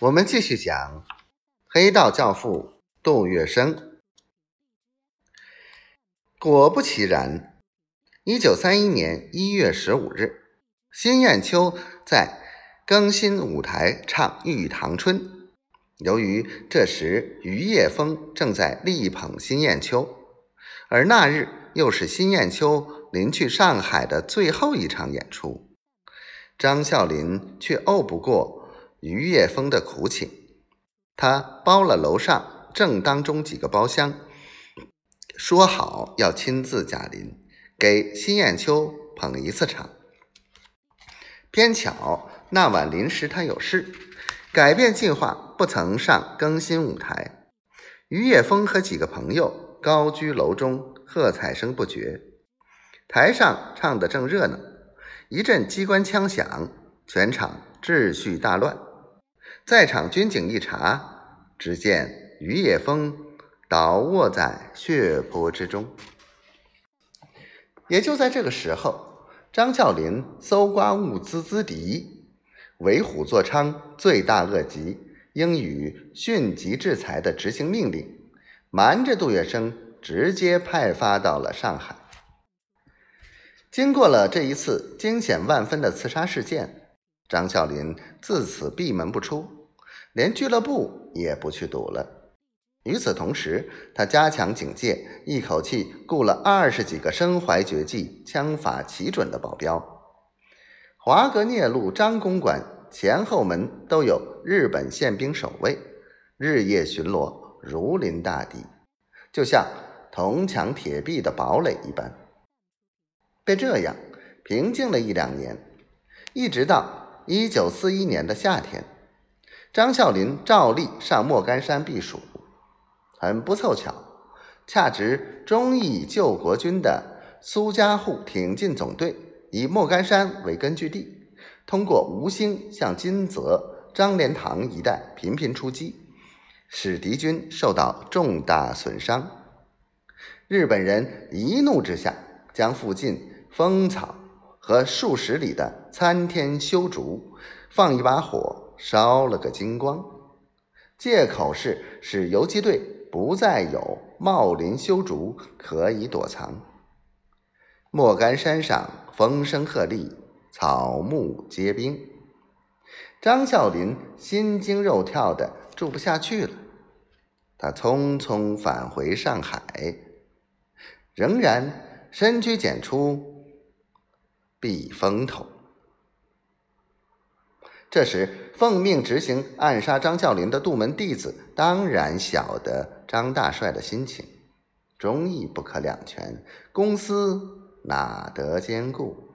我们继续讲黑道教父杜月笙。果不其然，一九三一年一月十五日，辛艳秋在更新舞台唱《玉堂春》。由于这时于叶峰正在力捧辛艳秋，而那日又是辛艳秋临去上海的最后一场演出，张啸林却拗不过。于叶枫的苦请，他包了楼上正当中几个包厢，说好要亲自驾临，给辛艳秋捧一次场。偏巧那晚临时他有事，改变计划，不曾上更新舞台。于叶枫和几个朋友高居楼中，喝彩声不绝。台上唱得正热闹，一阵机关枪响，全场秩序大乱。在场军警一查，只见于叶枫倒卧在血泊之中。也就在这个时候，张啸林搜刮物资资敌，为虎作伥，罪大恶极，应予迅疾制裁的执行命令，瞒着杜月笙，直接派发到了上海。经过了这一次惊险万分的刺杀事件。张啸林自此闭门不出，连俱乐部也不去赌了。与此同时，他加强警戒，一口气雇了二十几个身怀绝技、枪法奇准的保镖。华格涅路张公馆前后门都有日本宪兵守卫，日夜巡逻，如临大敌，就像铜墙铁壁的堡垒一般。被这样平静了一两年，一直到。一九四一年的夏天，张啸林照例上莫干山避暑。很不凑巧，恰值忠义救国军的苏家户挺进总队以莫干山为根据地，通过吴兴向金泽、张连塘一带频频出击，使敌军受到重大损伤。日本人一怒之下，将附近丰草。和数十里的参天修竹，放一把火烧了个精光，借口是使游击队不再有茂林修竹可以躲藏。莫干山上风声鹤唳，草木皆兵，张啸林心惊肉跳的住不下去了，他匆匆返回上海，仍然深居简出。避风头。这时，奉命执行暗杀张啸林的杜门弟子当然晓得张大帅的心情，忠义不可两全，公私哪得兼顾？